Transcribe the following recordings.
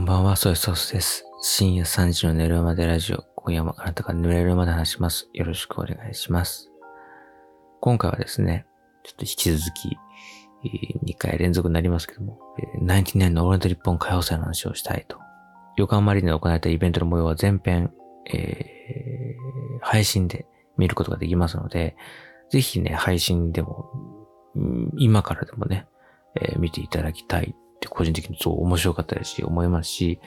んばんは、ソイソースです。深夜3時の寝るまでラジオ。今夜もあなたが寝れるまで話します。よろしくお願いします。今回はですね、ちょっと引き続き、2回連続になりますけども、ナインティナインのオールナイト日本歌謡祭の話をしたいと。横浜マリーナで行われたイベントの模様は全編、えー、配信で見ることができますので、ぜひね、配信でも、今からでもね、えー、見ていただきたいって個人的にそう面白かったですし、思いますし、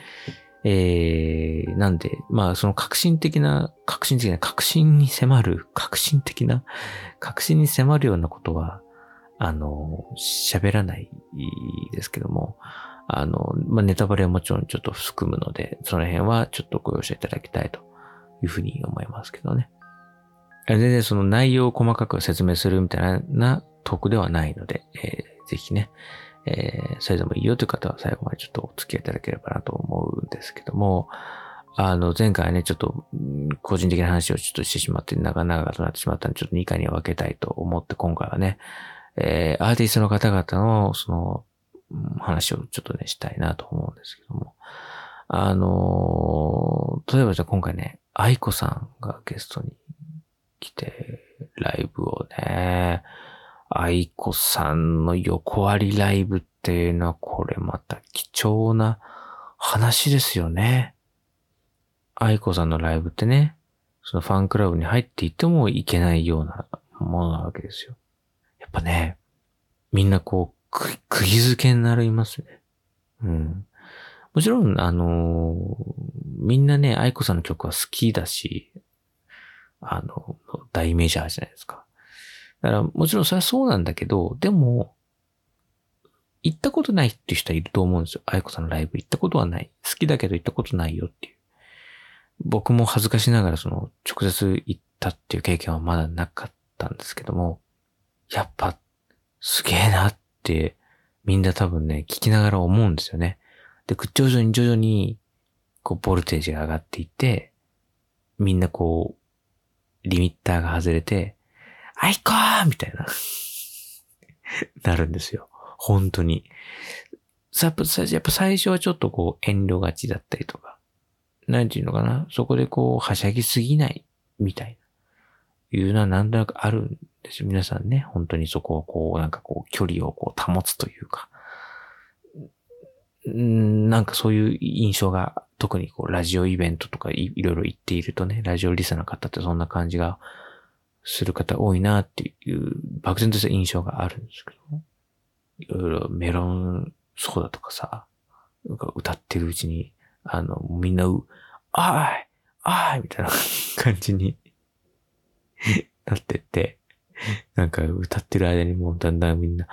えー、なんで、まあその革新的な、革新的な、革新に迫る、革新的な、革新に迫るようなことは、あの、喋らないですけども、あの、まあネタバレはもちろんちょっと含むので、その辺はちょっとご容赦いただきたいというふうに思いますけどね。全然その内容を細かく説明するみたいなトークではないので、えー、ぜひね、えー、それでもいいよという方は最後までちょっとお付き合いいただければなと思うんですけども、あの、前回ね、ちょっと、個人的な話をちょっとしてしまって、長々となってしまったんで、ちょっと2回に分けたいと思って、今回はね、えー、アーティストの方々の、その、話をちょっとね、したいなと思うんですけども。あの例えばじゃあ今回ね、愛子さんがゲストに来て、ライブをね、愛子さんの横割りライブっていうのは、これまた貴重な話ですよね。愛子さんのライブってね、そのファンクラブに入っていてもいけないようなものなわけですよ。やっぱね、みんなこう、く、釘付けになりますね。うん。もちろん、あのー、みんなね、愛子さんの曲は好きだし、あの、大メジャーじゃないですか。だから、もちろんそれはそうなんだけど、でも、行ったことないっていう人はいると思うんですよ。愛子さんのライブ行ったことはない。好きだけど行ったことないよっていう。僕も恥ずかしながらその直接行ったっていう経験はまだなかったんですけども、やっぱすげえなってみんな多分ね、聞きながら思うんですよね。で、徐々に徐々にこうボルテージが上がっていって、みんなこう、リミッターが外れて、あいこーみたいな なるんですよ。本当に。やっぱ最初はちょっとこう遠慮がちだったりとか、なんていうのかなそこでこうはしゃぎすぎないみたいな、いうのはなんとなくあるんですよ。皆さんね、本当にそこをこうなんかこう距離をこう保つというか、んなんかそういう印象が特にこうラジオイベントとかいいろいろ言っているとね、ラジオリスナーの方ってそんな感じがする方多いなっていう漠然とした印象があるんですけど、いろいろメロンソーダとかさ、歌ってるうちに、あの、みんな、あーいあーいみたいな感じに なってって、なんか歌ってる間にもうだんだんみんな、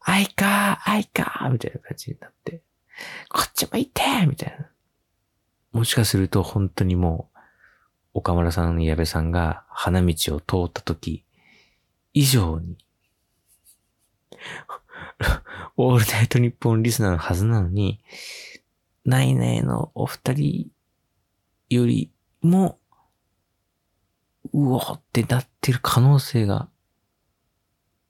あいかーあいかーみたいな感じになって、こっちも行ってみたいな。もしかすると本当にもう、岡村さん、矢部さんが花道を通った時以上に、オールナイトニッポンリスナーのはずなのに、ないないのお二人よりも、うおってなってる可能性が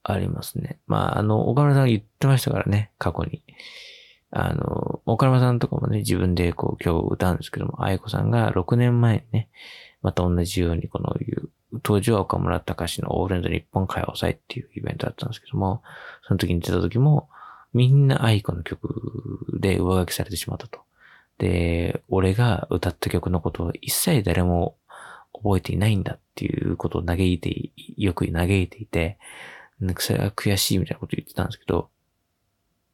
ありますね。まあ、あの、岡村さんが言ってましたからね、過去に。あの、岡村さんとかもね、自分でこう今日歌うんですけども、愛子さんが6年前にね、また同じようにこのいう、当時は岡村隆史のオールナイト日本歌謡祭っていうイベントだったんですけども、その時に出た時も、みんな愛子の曲で上書きされてしまったと。で、俺が歌った曲のことを一切誰も覚えていないんだっていうことを嘆いて、よく嘆いていて、それは悔しいみたいなこと言ってたんですけど、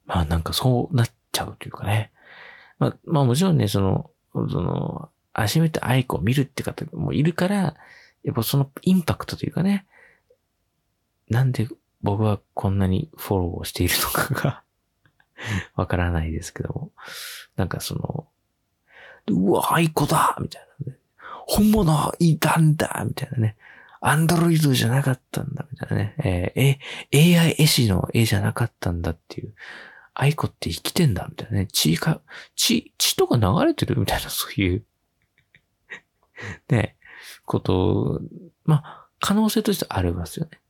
まあなんかそうなっちゃうというかね。まあ、まあもちろんね、その、その、初めて愛子を見るって方もいるから、やっぱそのインパクトというかね、なんで僕はこんなにフォローをしているのかがわからないですけども、なんかその、うわ、愛子だみたいなね。本物いたんだみたいなね。アンドロイドじゃなかったんだみたいなね。えー、AI 絵師の絵じゃなかったんだっていう。愛子って生きてんだみたいなね。血か、血、血とか流れてるみたいな、そういうね、こと、まあ、可能性としてありますよね。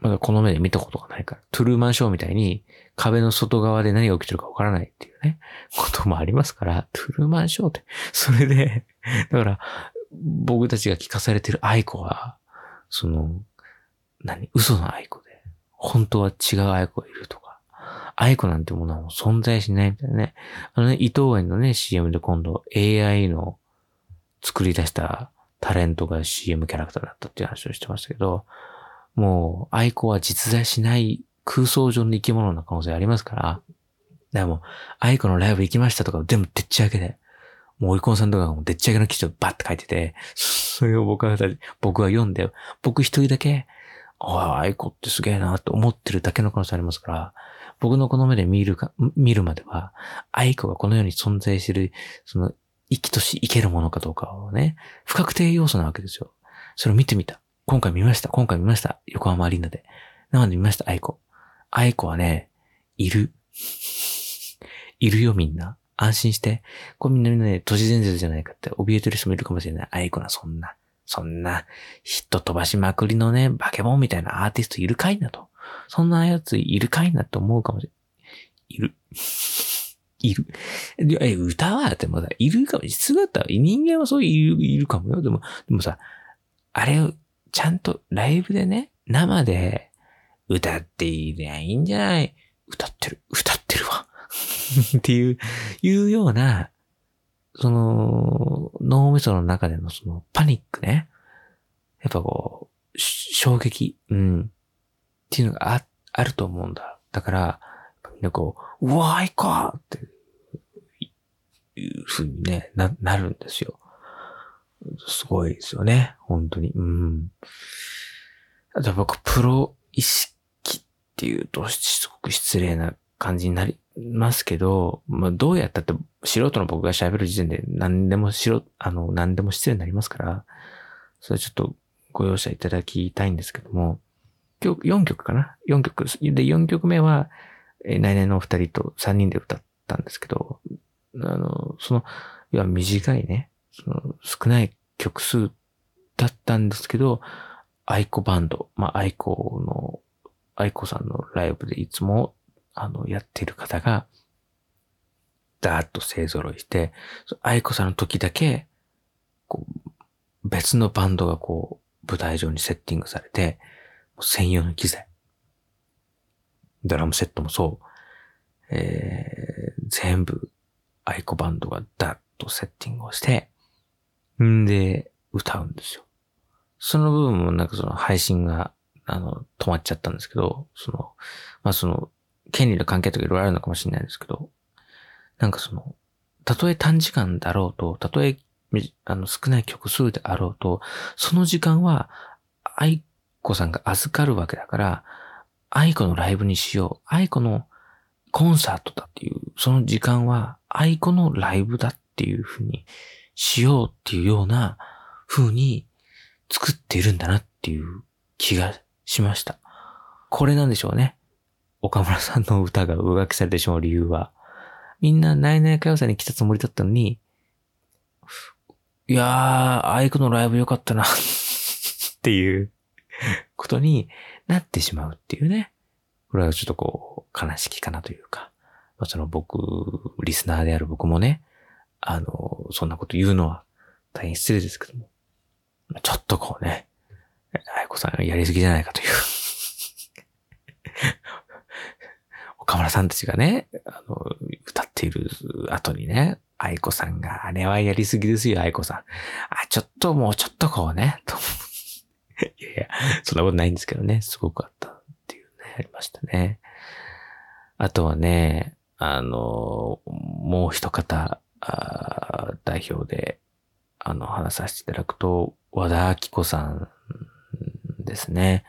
まだこの目で見たことがないから。トゥルーマンショーみたいに壁の外側で何が起きてるかわからないっていうね、こともありますから、トゥルーマンショーって。それで、だから、僕たちが聞かされてる愛子は、その、何？嘘の愛子で、本当は違う愛子がいるとか、愛子なんてものはも存在しないみたいなね。あのね、伊藤園のね、CM で今度 AI の作り出したタレントが CM キャラクターだったっていう話をしてましたけど、もう、愛子は実在しない空想上の生き物の可能性ありますから、でも、愛子のライブ行きましたとか全部でっち上げで、もう追い込んさんとかがもうでっち上げの記事をバッて書いてて、それを僕は、僕は読んで、僕一人だけ、ああ、愛子ってすげえなと思ってるだけの可能性ありますから、僕のこの目で見るか、見るまでは、愛子がこの世に存在してる、その、生きとし生けるものかどうかをね、不確定要素なわけですよ。それを見てみた。今回見ました。今回見ました。横浜アリーナで。生で見ました、愛子。愛子はね、いる。いるよ、みんな。安心して。これみんなみんなね、都市伝説じゃないかって怯えてる人もいるかもしれない。愛子な、そんな。そんな、ヒット飛ばしまくりのね、バケモンみたいなアーティストいるかいなと。そんなやついるかいなって思うかもしれない。いる。いる。え、歌は、でもさ、いるかも。姿は、人間はそういる、いるかもよ。でも、でもさ、あれを、ちゃんとライブでね、生で歌っていりゃいいんじゃない？歌ってる、歌ってるわ。っていう、いうような、その、脳みその中でのそのパニックね。やっぱこう、衝撃、うん。っていうのがあ、あると思うんだ。だから、みんなこう、うわーいかっていうふうにね、な、なるんですよ。すごいですよね。本当に。うん。あと僕、プロ意識っていうと、すごく失礼な感じになりますけど、まあ、どうやったって素人の僕が喋る時点で何でもしろ、あの、何でも失礼になりますから、それちょっとご容赦いただきたいんですけども、今日4曲かな ?4 曲。で、4曲目は、えー、来年のお二人と3人で歌ったんですけど、あの、その、いや、短いね、その少ない曲数だったんですけど、愛子バンド、まあ、愛子の、愛子さんのライブでいつも、あの、やってる方が、ダーッと勢揃いして、愛子さんの時だけ、こう、別のバンドがこう、舞台上にセッティングされて、専用の機材。ドラムセットもそう。えー、全部、愛子バンドがダッとセッティングをして、んで、歌うんですよ。その部分もなんかその配信が、あの、止まっちゃったんですけど、その、まあその、権利の関係とかいろいろあるのかもしれないですけど、なんかその、たとえ短時間だろうと、たとえ、あの、少ない曲数であろうと、その時間は、愛子さんが預かるわけだから、愛子のライブにしよう。愛子のコンサートだっていう、その時間は愛子のライブだっていうふうにしようっていうような風に作っているんだなっていう気がしました。これなんでしょうね。岡村さんの歌が上書きされてしまう理由は。みんなナイナイ歌謡祭に来たつもりだったのに、いやー、アイクのライブ良かったなっていうことになってしまうっていうね。これはちょっとこう、悲しきかなというか、まあ、その僕、リスナーである僕もね、あの、そんなこと言うのは大変失礼ですけども、ちょっとこうね、あやこさんやりすぎじゃないかという 岡村さんたちがね、あの、歌っている後にね、愛子さんが、あれはやりすぎですよ、愛子さん。あ、ちょっともうちょっとこうね、と。いやいや、そんなことないんですけどね、すごくあったっていうね、ありましたね。あとはね、あの、もう一方、あ代表で、あの、話させていただくと、和田明子さんですね。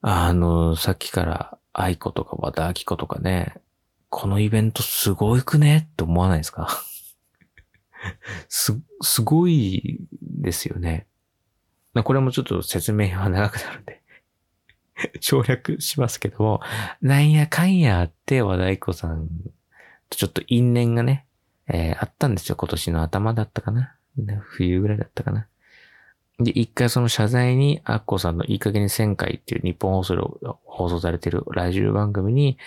あの、さっきから愛子とか和田明子とかね、このイベントすごいくね？って思わないですか？す、すごいですよね。これもちょっと説明は長くなるんで 省略しますけども、なんやかんやあって和田愛子さんとちょっと因縁がね、えー、あったんですよ。今年の頭だったかな。冬ぐらいだったかな。で、一回その謝罪に、アッコさんのいい加減に1000回っていう日本放送で放送されてるラジオ番組に、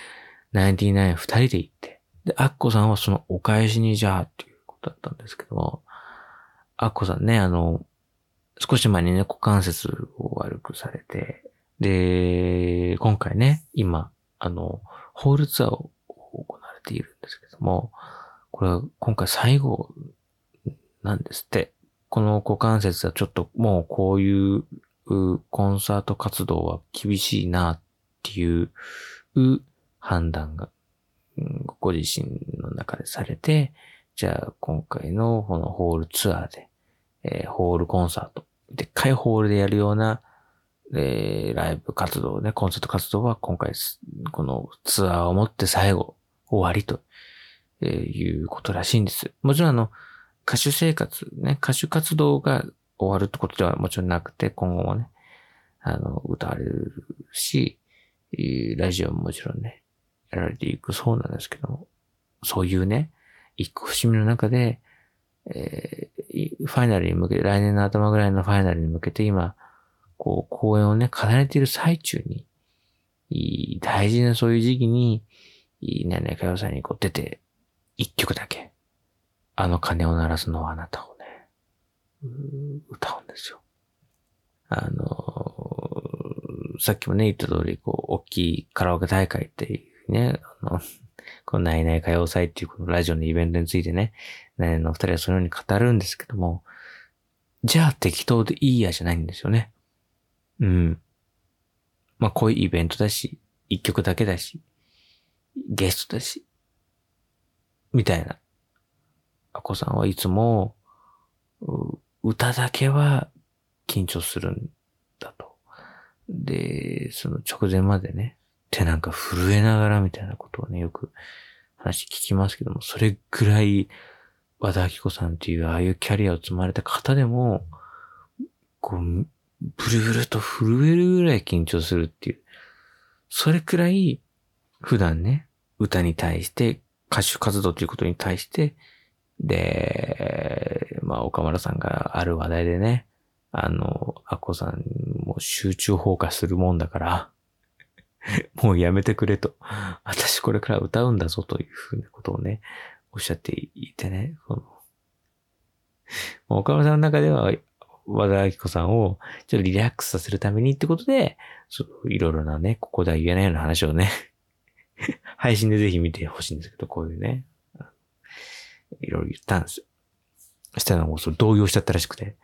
ナインティナイン二人で行って、で、アッコさんはそのお返しにじゃあっていうことだったんですけども、アッコさんね、あの、少し前にね、股関節を悪くされて、で、今回ね、今、あの、ホールツアーを行われているんですけども、これは今回最後なんですって。この股関節はちょっともうこういうコンサート活動は厳しいなっていう判断がご自身の中でされて、じゃあ今回のこのホールツアーで、えー、ホールコンサート、でっかいホールでやるような、えー、ライブ活動ね、コンサート活動は今回このツアーをもって最後終わりと、えー、いうことらしいんです。もちろんあの、歌手生活、ね、歌手活動が終わるってことではもちろんなくて、今後もね、あの、歌われるし、ラジオももちろんね、やられていくそうなんですけども、そういうね、一個節目の中で、えー、ファイナルに向けて、来年の頭ぐらいのファイナルに向けて今、こう、公演をね、重ねている最中に、大事なそういう時期に、ねねかよさんにこう出て、一曲だけ、あの鐘を鳴らすのはあなたをね、歌うんですよ。あのさっきもね、言った通り、こう、大きいカラオケ大会っていうね、あの、このないない歌謡祭っていうこのラジオのイベントについてね、ねの二人はそのように語るんですけども、じゃあ適当でいいやじゃないんですよね。うん。まあ、こういうイベントだし、一曲だけだし、ゲストだし、みたいな。アコさんはいつも、歌だけは緊張するんだと。で、その直前までね、手なんか震えながらみたいなことをね、よく話聞きますけども、それぐらい和田明子さんっていうああいうキャリアを積まれた方でも、こう、ブルブルと震えるぐらい緊張するっていう。それくらい、普段ね、歌に対して、歌手活動ということに対して、で、まあ、岡村さんがある話題でね、あの、アッコさんも集中放火するもんだから、もうやめてくれと。私これから歌うんだぞというふうなことをね、おっしゃっていてね、この岡村さんの中では、和田明子さんをちょっとリラックスさせるためにってことで、そういろいろなね、ここでは言えないような話をね 配信でぜひ見てほしいんですけど、こういうね、いろいろ言ったんですよ。したらもうそ動揺しちゃったらしくて、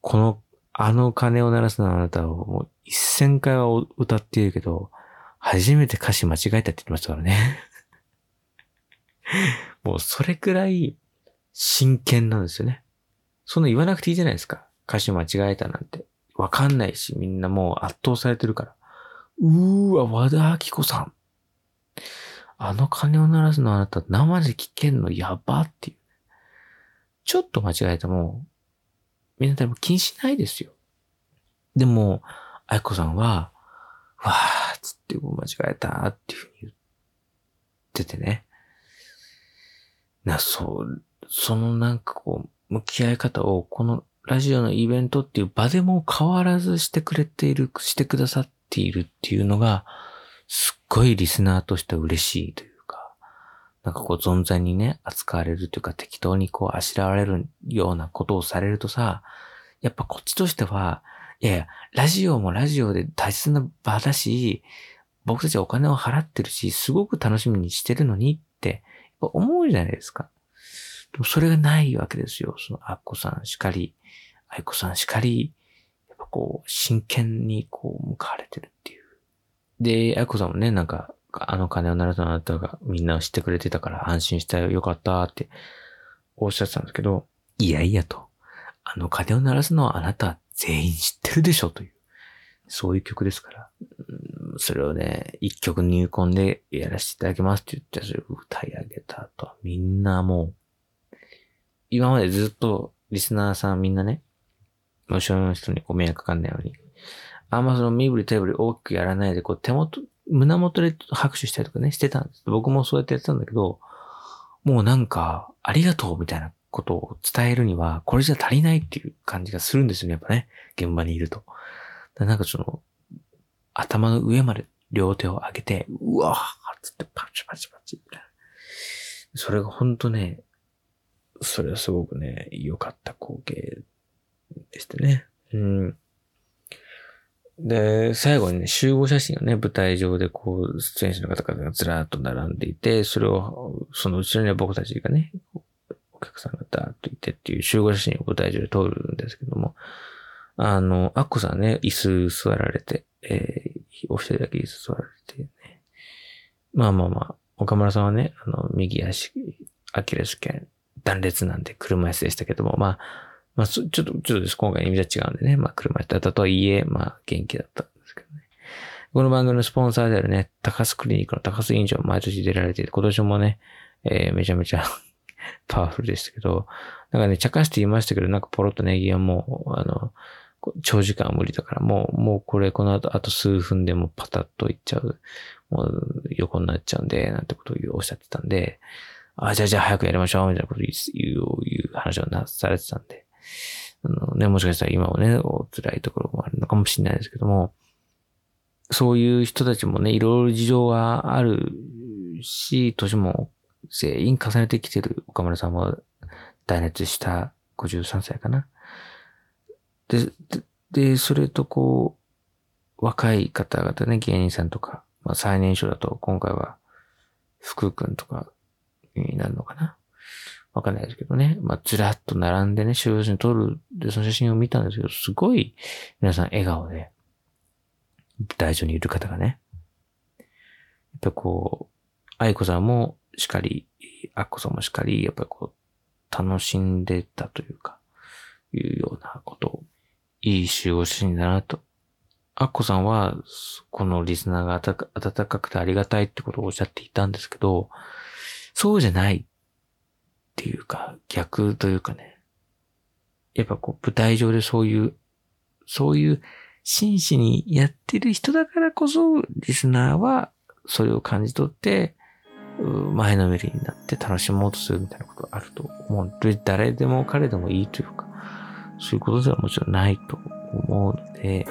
この、あの鐘を鳴らすのはあなたをもう一千回は歌っているけど、初めて歌詞間違えたって言ってましたからね。もうそれくらい真剣なんですよね。そんな言わなくていいじゃないですか。歌詞間違えたなんて。わかんないし、みんなもう圧倒されてるから。うーわ、和田明子さん。あの鐘を鳴らすのあなた生で聞けんのやばっていう。ちょっと間違えても、みんな多分気にしないですよ。でも、愛子さんは、わーつって間違えたっていうふうに言っててね。な、そう、そのなんかこう、向き合い方をこのラジオのイベントっていう場でも変わらずしてくれている、してくださっているっていうのが、すっごいリスナーとして嬉しいというか、なんかこう存在にね、扱われるというか適当にこうあしらわれるようなことをされるとさ、やっぱこっちとしては、いやいや、ラジオもラジオで大切な場だし、僕たちはお金を払ってるし、すごく楽しみにしてるのにって、思うじゃないですか。でもそれがないわけですよ。そのアッコさんしかり、 aikoさんしかり、やっぱこう、真剣にこう、向かわれてるっていう。で、 aikoさんもね、なんか、あの鐘を鳴らすあなたがみんな知ってくれてたから安心したよ、よかったっておっしゃってたんですけど、いやいやと。あの鐘を鳴らすのはあなた全員知ってるでしょという。そういう曲ですから。それをね、一曲入魂でやらせていただきますって言って、それを歌い上げた後、みんなもう、今までずっとリスナーさんみんなね、後ろの人にご迷惑かかんないように、あんまその身振り手振り大きくやらないで、こう手元、胸元で拍手したりとかね、してたんです。僕もそうやってやってたんだけど、もうなんか、ありがとうみたいなことを伝えるには、これじゃ足りないっていう感じがするんですよね、やっぱね。現場にいると。なんかその、頭の上まで両手を上げて、うわーつってパチパチパチみたいな。それがほんとね、それはすごくね、良かった光景でしたね。うん。で、最後にね、集合写真をね、舞台上でこう、出演者の方々がずらーっと並んでいて、それを、その後ろには僕たちがね、お客さんがダーッといてっていう集合写真を舞台上で撮るんですけども、あの、アッコさんね、椅子座られて、えー、お二人だけ椅子座られてね。まあまあまあ、岡村さんはね、あの、右足、アキレス腱、断裂なんで車椅子でしたけども、まあ、まあ、ちょっと、ちょっとです。今回意味じゃ違うんでね。まあ、車椅子だったとはいえ、まあ、元気だったんですけどね。この番組のスポンサーであるね、高須クリニックの高須院長毎年出られていて、今年もね、えー、めちゃめちゃ パワフルでしたけど、なんかね、茶化して言いましたけど、なんかポロッとネギはもう、あの、長時間は無理だから、もう、もうこれこの後、あと数分でもパタッといっちゃう、もう横になっちゃうんで、なんてことをおっしゃってたんで、あ、じゃあじゃあ早くやりましょう、みたいなこと言う、いう話をなされてたんで、あのね、もしかしたら今もね、お辛いところもあるのかもしれないですけども、そういう人たちもね、いろいろ事情があるし、年も全員重ねてきてる岡村さんも大熱した53歳かな。で、で、それとこう、若い方々ね、芸人さんとか、まあ最年少だと今回は福君とかになるのかな？わかんないですけどね。まあ、ずらっと並んでね、収容所に撮る、で、その写真を見たんですけど、すごい、皆さん笑顔で、舞台上にいる方がね。やっぱこう、愛子さんもしっかり、アッコさんもしっかり、やっぱりこう、楽しんでたというか、いうようなことを、いい集合写真だなと。アッコさんは、このリスナーが温かくてありがたいってことをおっしゃっていたんですけど、そうじゃないっていうか、逆というかね。やっぱこう、舞台上でそういう、そういう真摯にやってる人だからこそ、リスナーはそれを感じ取って、前のめりになって楽しもうとするみたいなことがあると思う。誰でも彼でもいいというか、そういうことではもちろんないと思うので、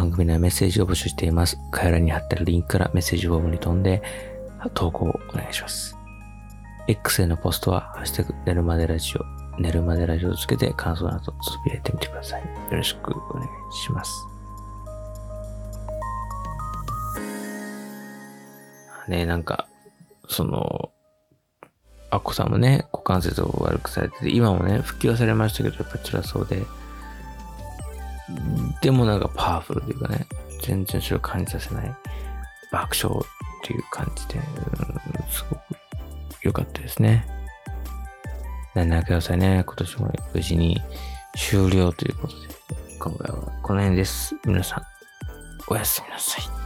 番組ではメッセージを募集しています。概要欄に貼ってあるリンクからメッセージフォームに飛んで、投稿をお願いします。X へのポストは、ハッシュタグ、寝るまでラジオ、寝るまでラジオをつけて感想などつぶやいてみてください。よろしくお願いします。ね、なんか、その、アッコさんもね、股関節を悪くされてて、今もね、復帰はされましたけど、やっぱ辛そうで、でもなんかパワフルというかね、全然それを感じさせない爆笑っていう感じで、うん、すごく良かったですね。7くださいね。今年も無事に終了ということで、今回はこの辺です。皆さん、おやすみなさい。